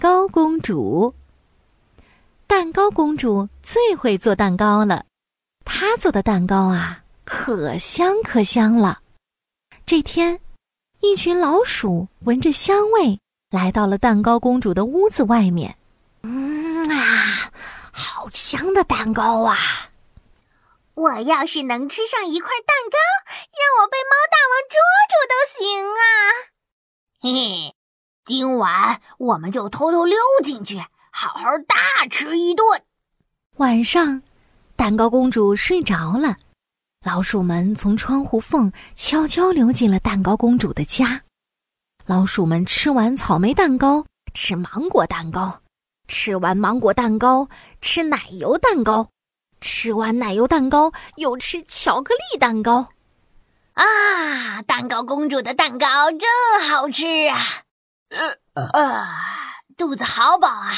糕公主。蛋糕公主最会做蛋糕了，她做的蛋糕啊，可香可香了。这天，一群老鼠闻着香味，来到了蛋糕公主的屋子外面。嗯啊，好香的蛋糕啊！我要是能吃上一块蛋糕，让我被猫大王捉住都行啊！嘿嘿，今晚我们就偷偷溜进去。好好大吃一顿。晚上，蛋糕公主睡着了，老鼠们从窗户缝悄悄溜进了蛋糕公主的家。老鼠们吃完草莓蛋糕，吃芒果蛋糕，吃完芒果蛋糕，吃奶油蛋糕，吃完奶油蛋糕又吃巧克力蛋糕。啊，蛋糕公主的蛋糕真好吃啊！呃啊。肚子好饱啊！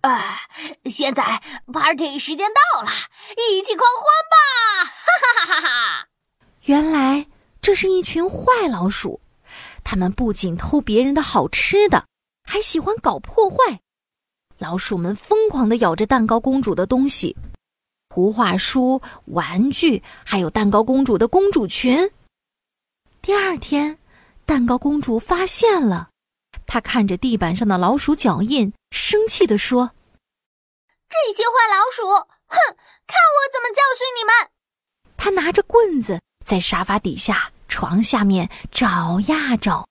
啊，现在 party 时间到了，一起狂欢吧！哈哈哈哈哈！原来这是一群坏老鼠，他们不仅偷别人的好吃的，还喜欢搞破坏。老鼠们疯狂的咬着蛋糕公主的东西，图画书、玩具，还有蛋糕公主的公主裙。第二天，蛋糕公主发现了。他看着地板上的老鼠脚印，生气地说：“这些坏老鼠，哼，看我怎么教训你们！”他拿着棍子在沙发底下、床下面找呀找，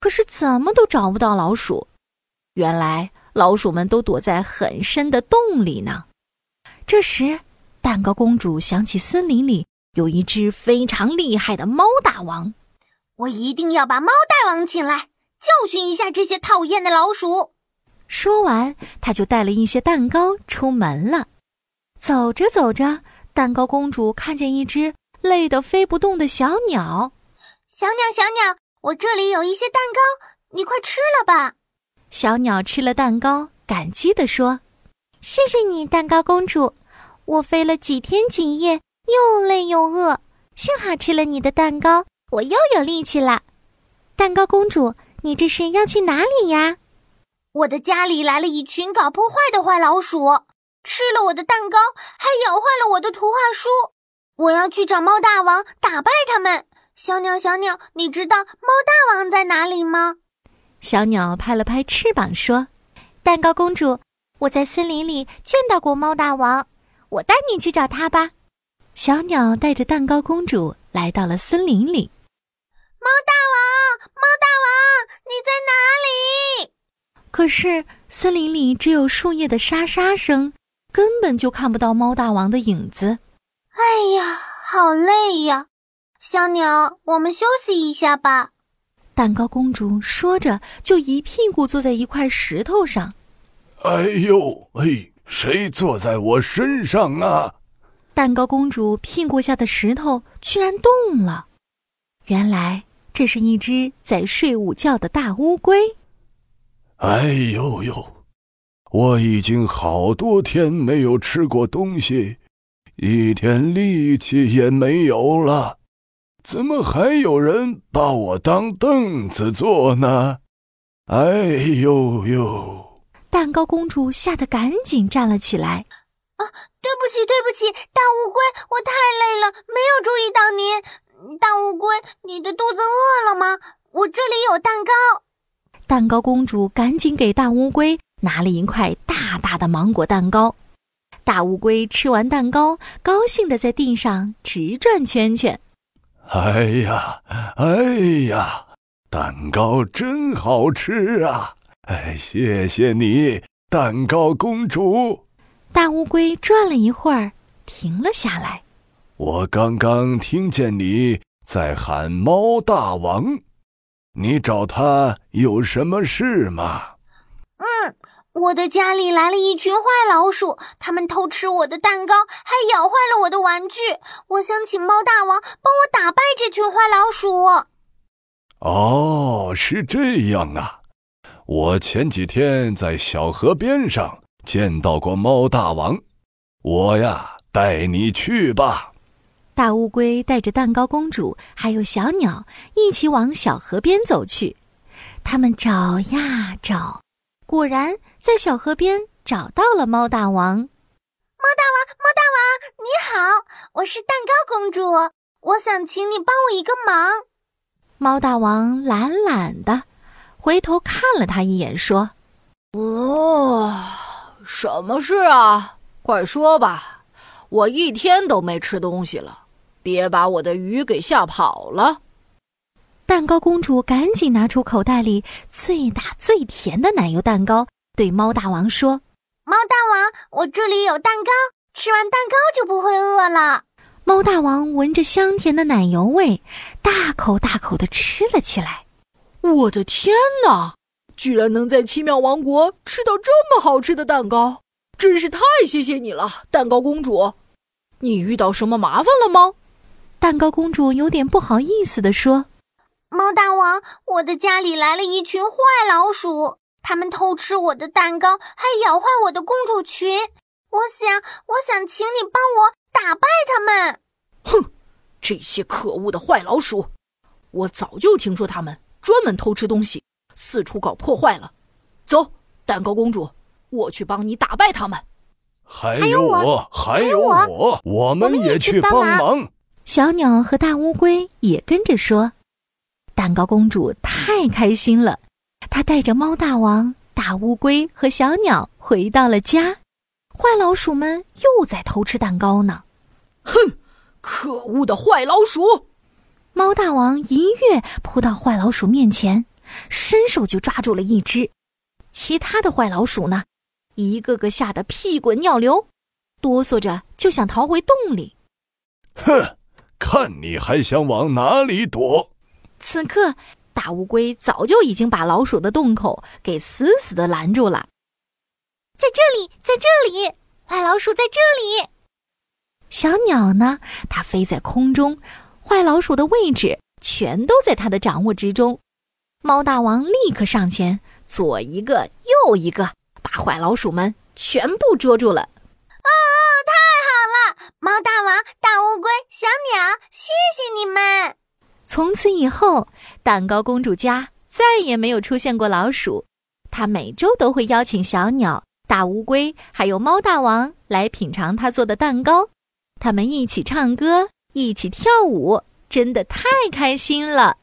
可是怎么都找不到老鼠。原来老鼠们都躲在很深的洞里呢。这时，蛋糕公主想起森林里有一只非常厉害的猫大王，我一定要把猫大王请来。教训一下这些讨厌的老鼠。说完，他就带了一些蛋糕出门了。走着走着，蛋糕公主看见一只累得飞不动的小鸟。小鸟，小鸟，我这里有一些蛋糕，你快吃了吧。小鸟吃了蛋糕，感激地说：“谢谢你，蛋糕公主。我飞了几天几夜，又累又饿，幸好吃了你的蛋糕，我又有力气了。”蛋糕公主。你这是要去哪里呀？我的家里来了一群搞破坏的坏老鼠，吃了我的蛋糕，还咬坏了我的图画书。我要去找猫大王，打败他们。小鸟，小鸟，你知道猫大王在哪里吗？小鸟拍了拍翅膀说：“蛋糕公主，我在森林里见到过猫大王，我带你去找他吧。”小鸟带着蛋糕公主来到了森林里。猫大在哪里？可是森林里只有树叶的沙沙声，根本就看不到猫大王的影子。哎呀，好累呀！小鸟，我们休息一下吧。蛋糕公主说着，就一屁股坐在一块石头上。哎呦，哎，谁坐在我身上啊？蛋糕公主屁股下的石头居然动了，原来。这是一只在睡午觉的大乌龟。哎呦呦，我已经好多天没有吃过东西，一点力气也没有了，怎么还有人把我当凳子坐呢？哎呦呦！蛋糕公主吓得赶紧站了起来。啊，对不起，对不起，大乌龟，我太累了，没有注意到您。大乌龟，你的肚子饿了吗？我这里有蛋糕。蛋糕公主赶紧给大乌龟拿了一块大大的芒果蛋糕。大乌龟吃完蛋糕，高兴的在地上直转圈圈。哎呀，哎呀，蛋糕真好吃啊！哎，谢谢你，蛋糕公主。大乌龟转了一会儿，停了下来。我刚刚听见你在喊猫大王，你找他有什么事吗？嗯，我的家里来了一群坏老鼠，他们偷吃我的蛋糕，还咬坏了我的玩具。我想请猫大王帮我打败这群坏老鼠。哦，是这样啊！我前几天在小河边上见到过猫大王，我呀带你去吧。大乌龟带着蛋糕公主还有小鸟一起往小河边走去。他们找呀找，果然在小河边找到了猫大王。猫大王，猫大王，你好，我是蛋糕公主，我想请你帮我一个忙。猫大王懒懒的，回头看了他一眼，说：“哦，什么事啊？快说吧，我一天都没吃东西了，别把我的鱼给吓跑了。”蛋糕公主赶紧拿出口袋里最大最甜的奶油蛋糕，对猫大王说：“猫大王，我这里有蛋糕，吃完蛋糕就不会饿了。”猫大王闻着香甜的奶油味，大口大口的吃了起来。我的天哪，居然能在奇妙王国吃到这么好吃的蛋糕，真是太谢谢你了，蛋糕公主！你遇到什么麻烦了吗？蛋糕公主有点不好意思地说。猫大王，我的家里来了一群坏老鼠，他们偷吃我的蛋糕，还咬坏我的公主裙。我想，我想请你帮我打败他们。哼，这些可恶的坏老鼠！我早就听说他们专门偷吃东西，四处搞破坏了。走，蛋糕公主，我去帮你打败他们。还有我，还有我，我们也去帮忙。小鸟和大乌龟也跟着说。蛋糕公主太开心了，她带着猫大王、大乌龟和小鸟回到了家。坏老鼠们又在偷吃蛋糕呢！哼，可恶的坏老鼠！猫大王一跃扑到坏老鼠面前，伸手就抓住了一只。其他的坏老鼠呢，一个个吓得屁滚尿流，哆嗦着就想逃回洞里。哼，看你还想往哪里躲！此刻，大乌龟早就已经把老鼠的洞口给死死的拦住了。在这里，在这里，坏老鼠在这里。小鸟呢？它飞在空中，坏老鼠的位置全都在它的掌握之中。猫大王立刻上前，左一个，右一个，把坏老鼠们全部捉住了。猫大王、大乌龟、小鸟，谢谢你们。从此以后，蛋糕公主家再也没有出现过老鼠。她每周都会邀请小鸟、大乌龟还有猫大王来品尝她做的蛋糕，他们一起唱歌，一起跳舞，真的太开心了。